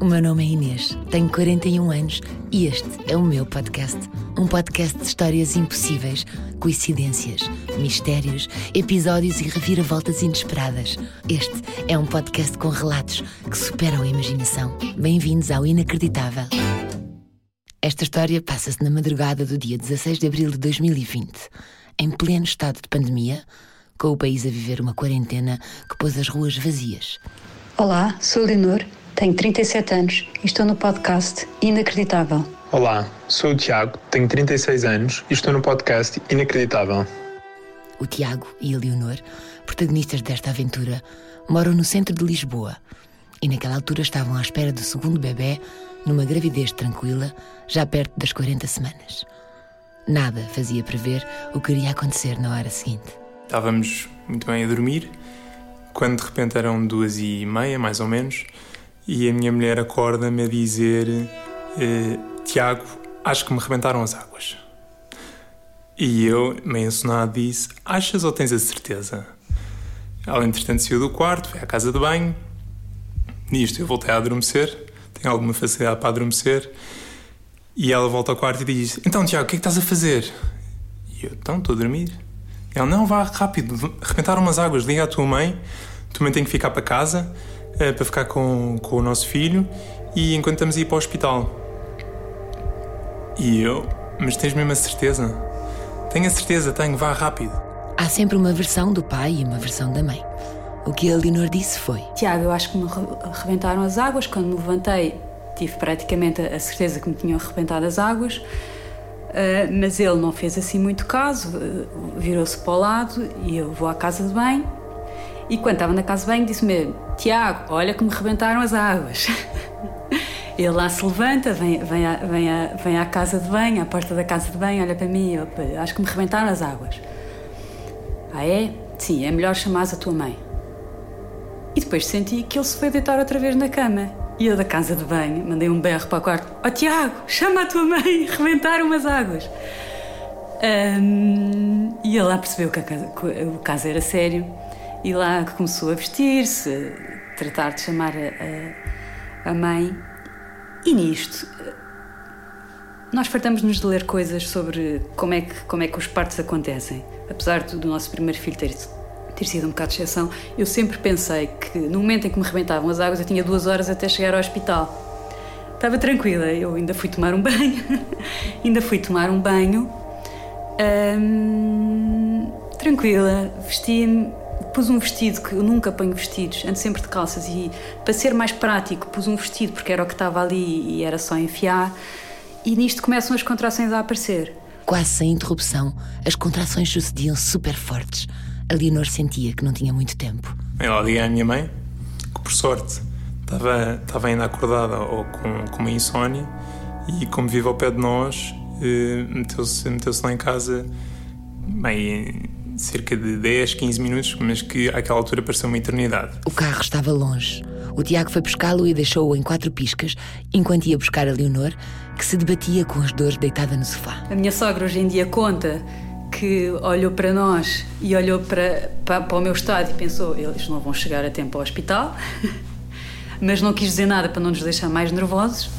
O meu nome é Inês, tenho 41 anos e este é o meu podcast. Um podcast de histórias impossíveis, coincidências, mistérios, episódios e reviravoltas inesperadas. Este é um podcast com relatos que superam a imaginação. Bem-vindos ao Inacreditável. Esta história passa-se na madrugada do dia 16 de abril de 2020, em pleno estado de pandemia, com o país a viver uma quarentena que pôs as ruas vazias. Olá, sou Leonor tenho 37 anos e estou no podcast Inacreditável. Olá, sou o Tiago, tenho 36 anos e estou no podcast Inacreditável. O Tiago e a Leonor, protagonistas desta aventura, moram no centro de Lisboa e naquela altura estavam à espera do segundo bebê numa gravidez tranquila, já perto das 40 semanas. Nada fazia prever o que iria acontecer na hora seguinte. Estávamos muito bem a dormir, quando de repente eram duas e meia, mais ou menos, e a minha mulher acorda-me a dizer: eh, Tiago, acho que me rebentaram as águas. E eu, meio ensonado, disse: Achas ou tens a certeza? Ela, entretanto, saiu do quarto, foi à casa de banho. Nisto eu voltei a adormecer, tenho alguma facilidade para adormecer. E ela volta ao quarto e diz: Então, Tiago, o que é que estás a fazer? E eu: Então, estou a dormir. Ela: Não, vá rápido, rebentaram umas águas, liga à tua mãe, tu também tem que ficar para casa uh, para ficar com, com o nosso filho e enquanto estamos a ir para o hospital. E eu, mas tens mesmo a certeza? Tenho a certeza, tenho, vá rápido. Há sempre uma versão do pai e uma versão da mãe. O que a Leonor disse foi: Tiago, eu acho que me rebentaram as águas. Quando me levantei, tive praticamente a certeza que me tinham arrebentado as águas. Uh, mas ele não fez assim muito caso, uh, virou-se para o lado e eu vou à casa de banho e quando estava na casa de banho, disse-me: Tiago, olha que me rebentaram as águas. Ele lá se levanta, vem, vem, à, vem, à, vem à casa de banho, à porta da casa de banho, olha para mim, eu, acho que me rebentaram as águas. Ah, é? Sim, é melhor chamares a tua mãe. E depois senti que ele se foi deitar outra vez na cama. E eu da casa de banho mandei um berro para o quarto: Ó oh, Tiago, chama a tua mãe, rebentaram as águas. Um, e ele lá percebeu que, que o caso era sério e lá começou a vestir-se, tratar de chamar a, a, a mãe. E nisto, nós fartamos-nos de ler coisas sobre como é, que, como é que os partos acontecem. Apesar do, do nosso primeiro filho ter, ter sido um bocado de exceção, eu sempre pensei que no momento em que me rebentavam as águas eu tinha duas horas até chegar ao hospital. Estava tranquila, eu ainda fui tomar um banho, ainda fui tomar um banho, hum, tranquila, vesti-me pus um vestido que eu nunca ponho vestidos, ando sempre de calças e para ser mais prático pus um vestido porque era o que estava ali e era só enfiar e nisto começam as contrações a aparecer. Quase sem interrupção, as contrações sucediam super fortes. A Leonor sentia que não tinha muito tempo. Eu liguei à minha mãe, que por sorte estava, estava ainda acordada ou com, com uma insónia e como vive ao pé de nós, eh, meteu-se meteu lá em casa bem, cerca de 10, 15 minutos, mas que àquela altura pareceu uma eternidade. O carro estava longe. O Tiago foi buscá-lo e deixou-o em quatro piscas, enquanto ia buscar a Leonor, que se debatia com as dores deitada no sofá. A minha sogra hoje em dia conta que olhou para nós e olhou para, para, para o meu estado e pensou: eles não vão chegar a tempo ao hospital, mas não quis dizer nada para não nos deixar mais nervosos.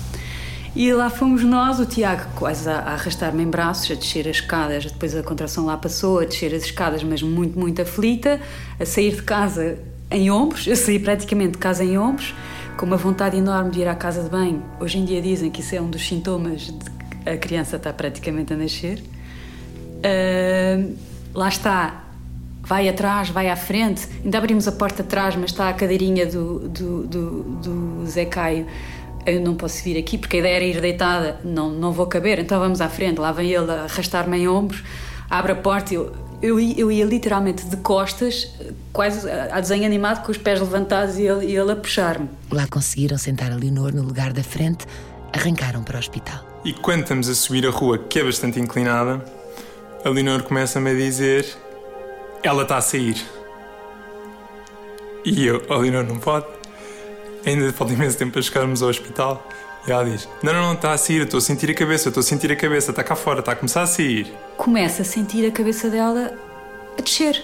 E lá fomos nós, o Tiago quase a, a arrastar-me em braços, a descer as escadas, depois a contração lá passou, a descer as escadas, mas muito, muito aflita, a sair de casa em ombros, eu saí praticamente de casa em ombros, com uma vontade enorme de ir à casa de banho. Hoje em dia dizem que isso é um dos sintomas de que a criança está praticamente a nascer. Uh, lá está, vai atrás, vai à frente. Ainda abrimos a porta atrás, mas está a cadeirinha do, do, do, do Zé Caio eu não posso vir aqui porque a ideia era ir deitada, não, não vou caber, então vamos à frente. Lá vem ele a arrastar-me em ombros, abre a porta, eu, eu, eu ia literalmente de costas, quase a desenho animado, com os pés levantados e ele, e ele a puxar-me. Lá conseguiram sentar a Leonor no lugar da frente, arrancaram para o hospital. E quando estamos a subir a rua, que é bastante inclinada, a Leonor começa-me a dizer: Ela está a sair. E eu, a Leonor não pode ainda falta imenso tempo para chegarmos ao hospital. E ela diz: Não, não, não, está a sair, estou a sentir a cabeça, estou a sentir a cabeça, está cá fora, está a começar a sair. Começa a sentir a cabeça dela a descer.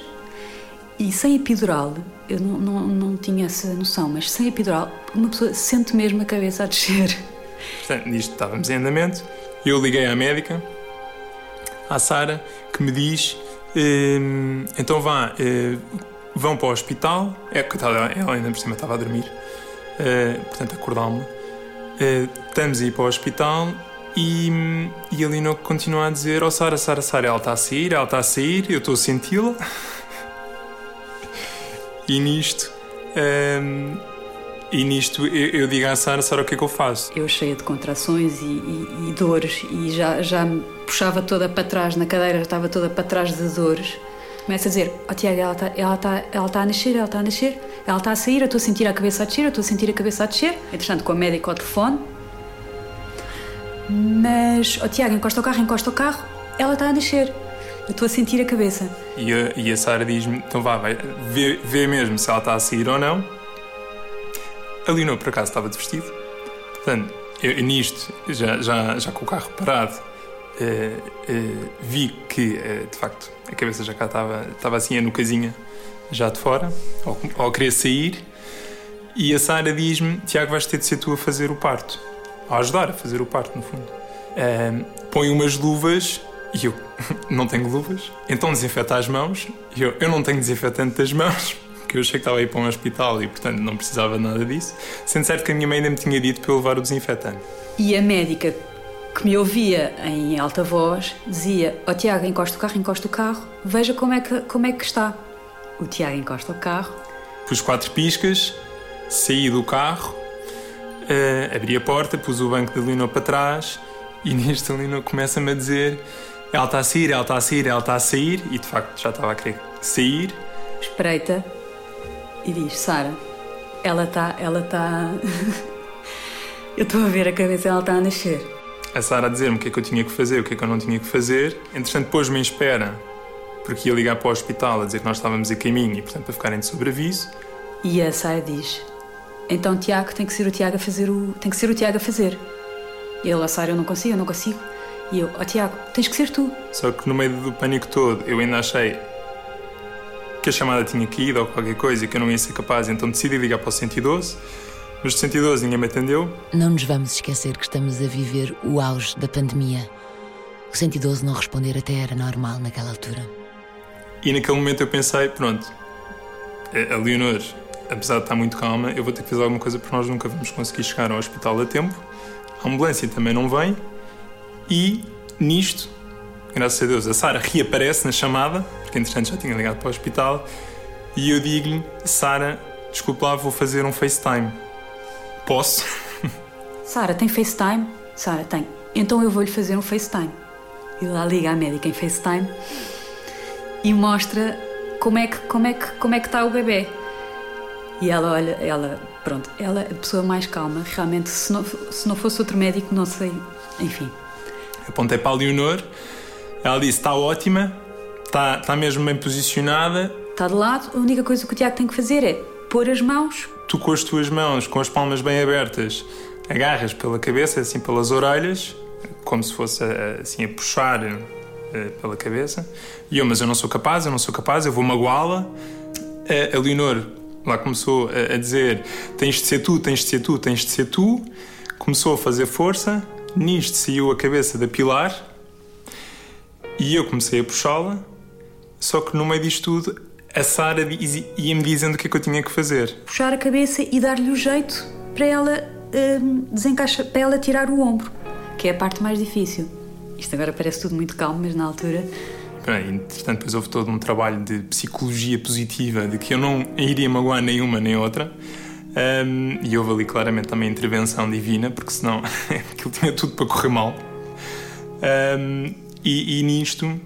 E sem epidural, eu não, não, não tinha essa noção, mas sem epidural, uma pessoa sente mesmo a cabeça a descer. Portanto, nisto estávamos em andamento. Eu liguei à médica, à Sara, que me diz: ehm, então vá, eh, vão para o hospital. É, coitada, ela ainda por cima estava a dormir, eh, portanto, acordá-me. Eh, estamos a ir para o hospital e, e a Lino continua a dizer: oh, Sara, Sara, Sara, ela está a sair, ela está a sair, eu estou a senti-la. e nisto. Ehm, e nisto eu, eu digo à Sara, Sara, o que é que eu faço? Eu cheia de contrações e, e, e, dores e já, já me puxava toda para trás na cadeira, estava toda para trás de dores. Começa a dizer, ó oh, Tiago, ela está ela tá, ela tá a nascer, ela está a nascer, ela está a sair, eu estou a sentir a cabeça a descer, eu estou a sentir a cabeça a descer. Entretanto, com a médica ao telefone. Mas, ó oh, Tiago, encosta o carro, encosta o carro, ela está a nascer. Eu estou a sentir a cabeça. E a, e a Sara diz-me, então vá, vai, vê, vê mesmo se ela está a sair ou não a Leonor, por acaso, estava de vestido. Portanto, eu, nisto, já, já, já com o carro parado, vi que, uh, de facto, a cabeça já cá estava, estava assim, a nucazinha, já de fora, ou, ou querer sair. E a Sara diz-me: Tiago, vais ter de ser tu a fazer o parto. A ajudar a fazer o parto, no fundo. põe umas luvas e eu não tenho luvas, então desinfeta as mãos. E eu, eu não tenho desinfetante das mãos, que eu achei que estava a ir para um hospital e, portanto, não precisava nada disso. Sendo certo que a minha mãe ainda me tinha dito para eu levar o desinfetante. E a médica que me ouvia em alta voz dizia: Ó oh, Tiago, encosta o carro, encosta o carro, veja como é que, como é que está. O Tiago encosta o carro. Pus quatro piscas, saí do carro, uh, abri a porta, pus o banco da Lino para trás e nisto a Lino começa-me a dizer: ela está a sair, ela está a sair, ela está a sair, e de facto já estava a querer sair. Espreita e diz: Sara, ela está. Ela está. eu estou a ver a cabeça, ela está a nascer. A Sara a dizer-me o que é que eu tinha que fazer, o que é que eu não tinha que fazer. Entretanto, pôs-me em espera, porque ia ligar para o hospital a dizer que nós estávamos a caminho e, portanto, para ficarem de sobreaviso. E a Sara diz: Então, Tiago, tem que ser o Tiago a fazer o. Tem que ser o Tiago a fazer. E ele, a Sara, eu não consigo, eu não consigo. E eu, ó oh, Tiago, tens que ser tu. Só que no meio do pânico todo, eu ainda achei que a chamada tinha caído ou qualquer coisa e que eu não ia ser capaz, então decidi ligar para o 112. O 112 ninguém me atendeu. Não nos vamos esquecer que estamos a viver o auge da pandemia. O 112 não responder até era normal naquela altura. E naquele momento eu pensei, pronto, a Leonor, apesar de estar muito calma, eu vou ter que fazer alguma coisa porque nós nunca vamos conseguir chegar ao hospital a tempo. A ambulância também não vem. E nisto, graças a Deus, a Sara reaparece na chamada porque entretanto já tinha ligado para o hospital, e eu digo-lhe: Sara, desculpa lá, vou fazer um FaceTime. Posso? Sara, tem FaceTime? Sara, tem. Então eu vou-lhe fazer um FaceTime. E lá liga a médica em FaceTime e mostra como é que, como é que, como é que está o bebê. E ela olha, ela, pronto, ela é a pessoa mais calma. Realmente, se não, se não fosse outro médico, não sei. Enfim. Apontei para a Leonor, ela disse: está ótima, Está, está mesmo bem posicionada. Está de lado, a única coisa que o Tiago tem que fazer é pôr as mãos. Tu com as tuas mãos, com as palmas bem abertas, agarras pela cabeça, assim pelas orelhas, como se fosse assim a puxar uh, pela cabeça. E eu, mas eu não sou capaz, eu não sou capaz, eu vou magoá-la. A, Leonor lá começou a dizer: tens de ser tu, tens de ser tu, tens de ser tu. Começou a fazer força, nisto saiu a cabeça da Pilar e eu comecei a puxá-la só que no meio disto tudo, a Sara ia-me dizendo o que é que eu tinha que fazer. Puxar a cabeça e dar-lhe o jeito para ela hum, desencaixar, para ela tirar o ombro, que é a parte mais difícil. Isto agora parece tudo muito calmo, mas na altura. Bem, entretanto, depois houve todo um trabalho de psicologia positiva, de que eu não iria magoar nenhuma nem outra. Um, e houve ali claramente também intervenção divina, porque senão aquilo tinha tudo para correr mal. Um, e, e nisto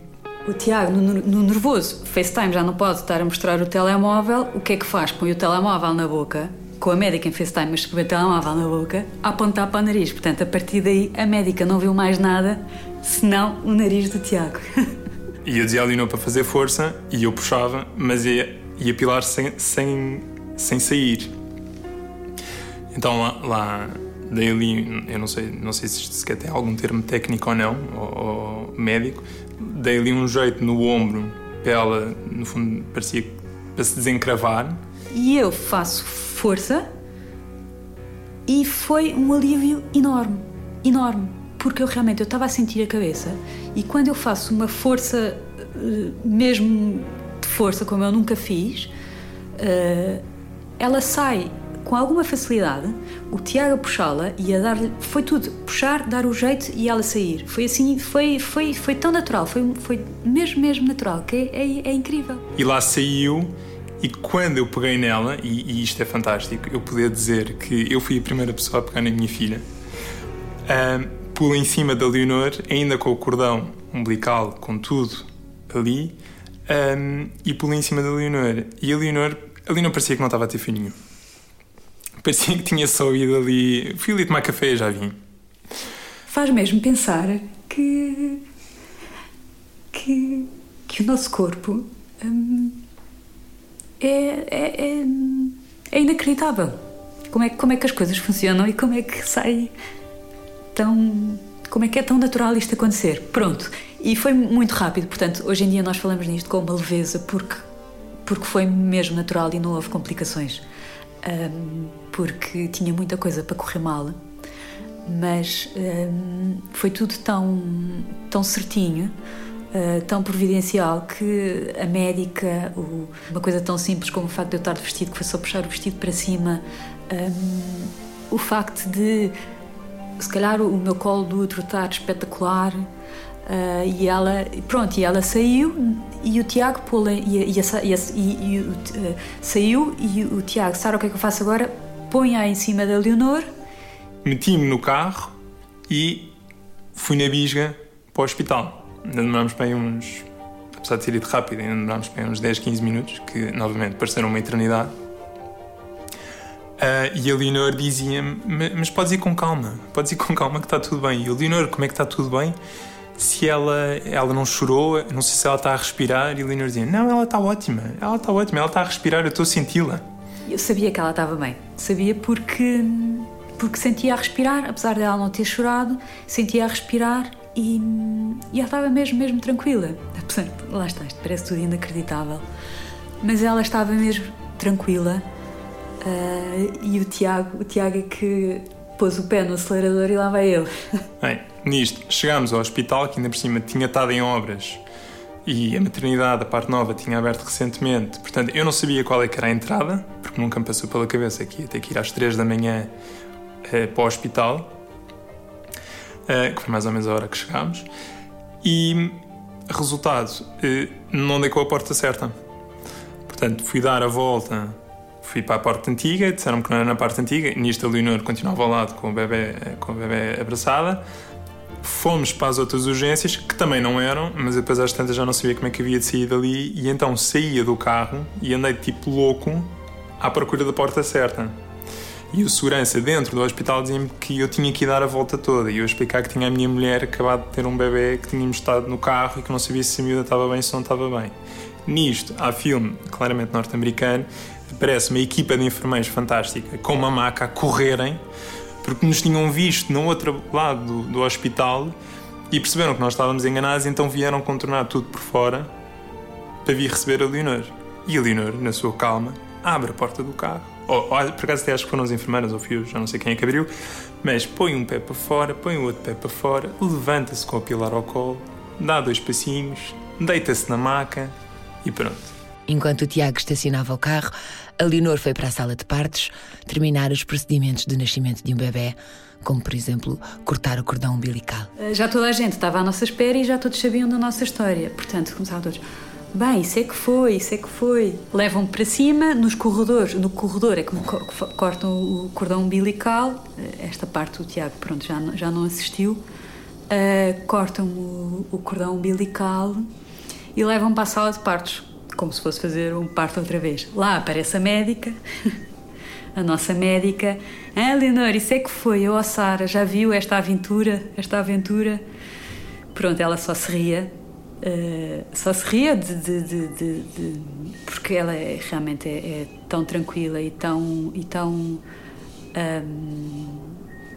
o Tiago, no, no, nervoso, FaceTime já não pode estar a mostrar o telemóvel, o que é que faz? Põe o telemóvel na boca, com a médica em FaceTime, mas põe o telemóvel na boca, a apontar para o nariz. Portanto, a partir daí, a médica não viu mais nada senão o nariz do Tiago. E eu dizia ali não para fazer força e eu puxava, mas ia, ia pilar sem, sem, sem sair. Então lá, lá dei ali, eu não sei, não sei se sequer tem algum termo técnico ou não, ou médico, dei ali um jeito no ombro para ela, no fundo, parecia, para se desencravar. E eu faço força e foi um alívio enorme, enorme, porque eu realmente eu estava a sentir a cabeça e quando eu faço uma força eh, mesmo de força como eu nunca fiz, eh, ela sai com alguma facilidade, o Tiago a puxá-la e a dar-lhe. Foi tudo, puxar, dar o jeito e ela sair. Foi assim, foi, foi, foi tão natural, foi, foi mesmo, mesmo natural, que é, é, é incrível. E lá saiu, e quando eu peguei nela, e, e, isto é fantástico, eu poder dizer que eu fui a primeira pessoa a pegar na minha filha, pula em cima da Leonor, ainda com o cordão umbilical, com tudo ali, um, e pula em cima da Leonor. E a Leonor, a Leonor parecia que não estava a ter filho Parecia que tinha só ido ali. Fui ali tomar café e já vim. Faz mesmo pensar que. que, que o nosso corpo. Hum, é, é, é, é, inacreditável. Como é, como é que as coisas funcionam e como é que sai tão. como é que é tão natural isto acontecer. Pronto. E foi muito rápido, portanto, hoje em dia nós falamos nisto com uma leveza porque, porque foi mesmo natural e não houve complicações um, porque tinha muita coisa para correr mal, mas um, foi tudo tão, tão certinho. Uh, tão providencial que a médica, o, uma coisa tão simples como o facto de eu estar de vestido, que foi só puxar o vestido para cima, um, o facto de, se calhar, o meu colo do outro estar espetacular, Uh, e ela, pronto, e ela saiu e o Tiago pula e, e, e, e uh, saiu e o Tiago, sabe o que é que eu faço agora? Põe-a em cima da Leonor. Meti-me no carro e fui na bisga para o hospital. Ainda demorámos bem uns, apesar de ter ido rápido, ainda demorámos bem uns 10, 15 minutos, que novamente pareceram uma eternidade. Uh, e a Leonor dizia-me: Mas podes ir com calma, podes ir com calma que está tudo bem. E o Leonor, como é que está tudo bem? Se ela, ela não chorou, não sei se ela está a respirar. E a Leonor dizia: Não, ela está ótima, ela está ótima, ela está a respirar, eu estou a senti-la. Eu sabia que ela estava bem, sabia porque, porque sentia a respirar, apesar dela não ter chorado, sentia a respirar e, e ela estava mesmo, mesmo tranquila. Apesar, lá está, isto parece tudo inacreditável, mas ela estava mesmo tranquila. Uh, e o Tiago, o Tiago é que pôs o pé no acelerador e lá vai ele. Bem, Nisto, chegámos ao hospital, que ainda por cima tinha estado em obras e a maternidade, a parte nova, tinha aberto recentemente. Portanto, eu não sabia qual é que era a entrada, porque nunca me passou pela cabeça que ia ter que ir às 3 da manhã eh, para o hospital, eh, que foi mais ou menos a hora que chegámos. E, resultado, eh, não dei com a porta certa. Portanto, fui dar a volta, fui para a porta antiga, disseram-me que não era na parte antiga, nisto a Leonor continuava ao lado com o bebê, com o bebê abraçada fomos para as outras urgências, que também não eram, mas depois às tantas já não sabia como é que havia de sair dali, e então saía do carro e andei tipo louco à procura da porta certa. E o segurança dentro do hospital dizia-me que eu tinha que ir dar a volta toda. E eu explicar que tinha a minha mulher acabado de ter um bebê, que tínhamos estado no carro e que não sabia se a miúda estava bem se não estava bem. Nisto, há filme claramente norte-americano, aparece uma equipa de enfermeiros fantástica com uma maca a correrem porque nos tinham visto no outro lado do, hospital e perceberam que nós estávamos enganados, então vieram contornar tudo por fora para vir receber a Leonor. E a Leonor, na sua calma, abre a porta do carro. Ou, ou por acaso até acho que foram as enfermeiras ou fios, já não sei quem é que abriu, mas põe um pé para fora, põe o outro pé para fora, levanta-se com a pilar ao colo, dá dois passinhos, deita-se na maca e pronto. Enquanto o Tiago estacionava o carro, a Leonor foi para a sala de partos terminar os procedimentos de nascimento de um bebê, como por exemplo cortar o cordão umbilical. Eh, já toda a gente estava à nossa espera e já todos sabiam da nossa história. Portanto, começavam todos. Bem, isso é que foi, isso é que foi. Levam para cima, nos corredores, no corredor é como cortam o cordão umbilical, eh, esta parte o Tiago, pronto, já não, já não assistiu, uh, cortam o, o cordão umbilical e levam para a sala de partos como se fosse fazer um parto outra vez. Lá aparece a médica, a nossa médica. Ah, Leonor, isso é que foi? Eu, oh, Sara, já viu esta aventura? Esta aventura? Pronto, ela só se ria. Uh, só se ria de, de, de, de porque ela é, realmente é, é, tão tranquila e tão e tão um,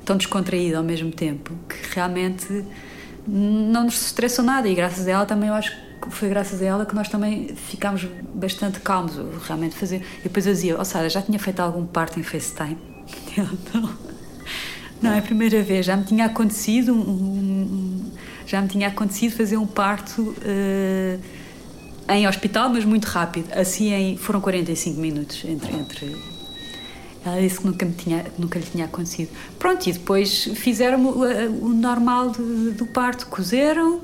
tão descontraída ao mesmo tempo que realmente não nos estressou nada e graças a ela também eu acho foi graças a ela que nós também ficámos bastante calmos, realmente fazer. E depois eu dizia, oh Sara, já tinha feito algum parto em FaceTime? Não. Não, é a primeira vez. Já me tinha acontecido um, um, já me tinha acontecido fazer um parto uh, em hospital, mas muito rápido. Assim em, foram 45 minutos entre, entre ela disse que nunca, me tinha, nunca lhe tinha acontecido. Pronto, e depois fizeram o, o normal de, do parto, cozeram, uh,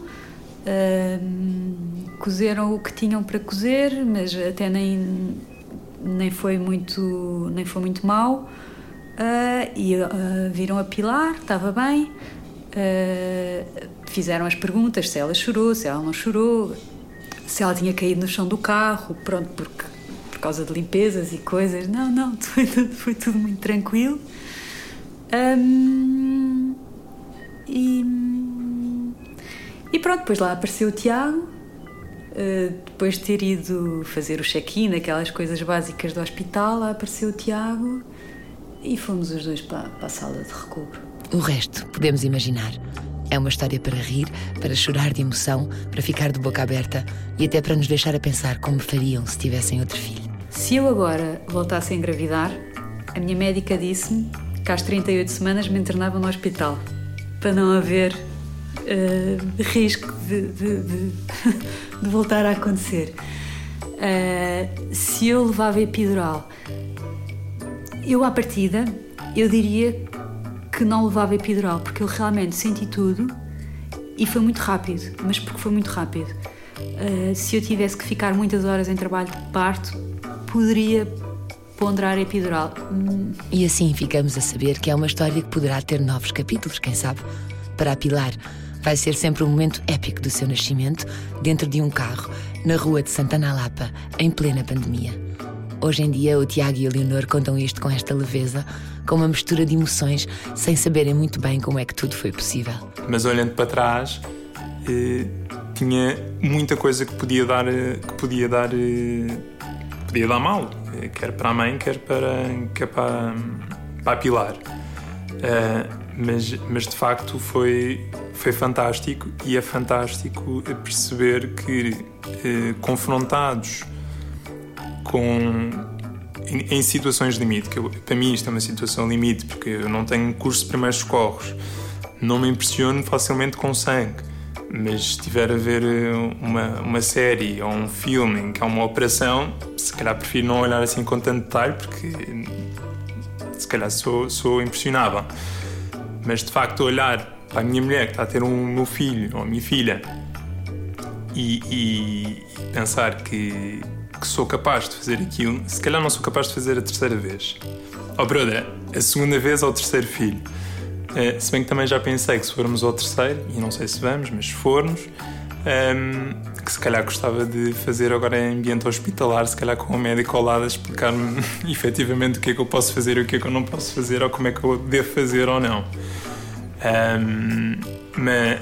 cozeram o que tinham para cozer, mas até nem, nem foi muito nem foi muito mal. Uh, e uh, viram a Pilar, estava bem. fizeram as perguntas se ela chorou, se ela não chorou, se ela tinha caído no chão do carro, pronto, porque por causa de limpezas e coisas. Não, não, foi tudo, foi tudo muito tranquilo. Um, e, e pronto, depois lá apareceu o Tiago. Uh, depois de ter ido fazer o check-in, aquelas coisas básicas do hospital, lá apareceu o Tiago e fomos os dois para, para a sala de recobro. O resto podemos imaginar. É uma história para rir, para chorar de emoção, para ficar de boca aberta e até para nos deixar a pensar como fariam se tivessem outro filho. Se eu agora voltasse a engravidar, a minha médica disse-me que às 38 semanas me internava no hospital para não haver uh, risco de, de, de, de, voltar a acontecer. Uh, se eu levava epidural, eu à partida, eu diria que não levava epidural, porque eu realmente senti tudo e foi muito rápido, mas porque foi muito rápido. Uh, se eu tivesse que ficar muitas horas em trabalho de parto, poderia ponderar epidural. E assim ficamos a saber que é uma história que poderá ter novos capítulos, quem sabe? Para a Pilar, vai ser sempre um momento épico do seu nascimento, dentro de um carro, na rua de Santana Lapa, em plena pandemia. Hoje em dia, o Tiago e a Leonor contam isto com esta leveza, com uma mistura de emoções, sem saberem muito bem como é que tudo foi possível. Mas olhando para trás, eh, tinha muita coisa que podia dar, eh, que podia dar eh, podia dar mal, quer para a mãe, quer para, quer para, para a Pilar. Mas, mas de facto foi, foi fantástico e é fantástico perceber que, uh, confrontados com. Em, em, situações limite, que eu, para mim isto é uma situação limite, porque eu não tenho curso de primeiros socorros, não me impressiono facilmente com sangue mas se estiver a ver eh, uma, uma série ou um filme em que há uma operação, se calhar prefiro não olhar assim com tanto detalhe, porque se calhar sou, sou impressionável. Mas de facto, olhar para a minha mulher que está a ter um meu filho ou a minha filha e, e, pensar que, que sou capaz de fazer aquilo, se calhar não sou capaz de fazer a terceira vez. Oh, brother, a segunda vez ou o terceiro filho. Uh, se bem que também já pensei que se formos ao terceiro, e não sei se vamos, mas se formos, um, ehm, que se calhar gostava de fazer agora em ambiente hospitalar, se calhar com um médico ao lado a explicar-me efetivamente o que é que eu posso fazer e o que é que eu não posso fazer, ou como é que eu devo fazer ou não. Um,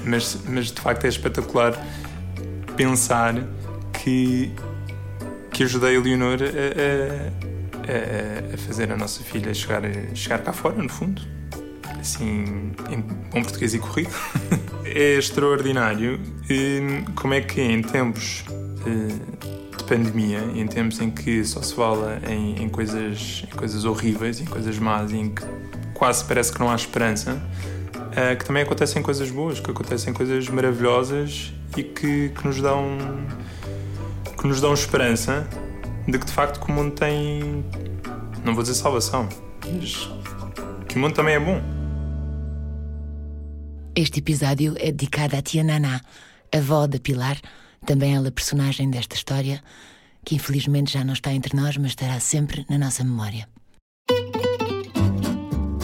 mas, mas, de facto é espetacular pensar que, que ajudei a Leonor a, a, a fazer a nossa filha chegar, chegar cá fora, no fundo assim, em bom português e corrido. é extraordinário como é que em tempos eh, de pandemia, em tempos em que só se fala em, em, coisas, em coisas horríveis, em coisas más, em que quase parece que não há esperança, que também acontecem coisas boas, que acontecem coisas maravilhosas e que, que nos dão que nos dão esperança de que de facto o mundo tem não vou dizer salvação, mas que o mundo também é bom. Este episódio é dedicado à tia Naná, avó da Pilar, também ela personagem desta história, que infelizmente já não está entre nós, mas estará sempre na nossa memória.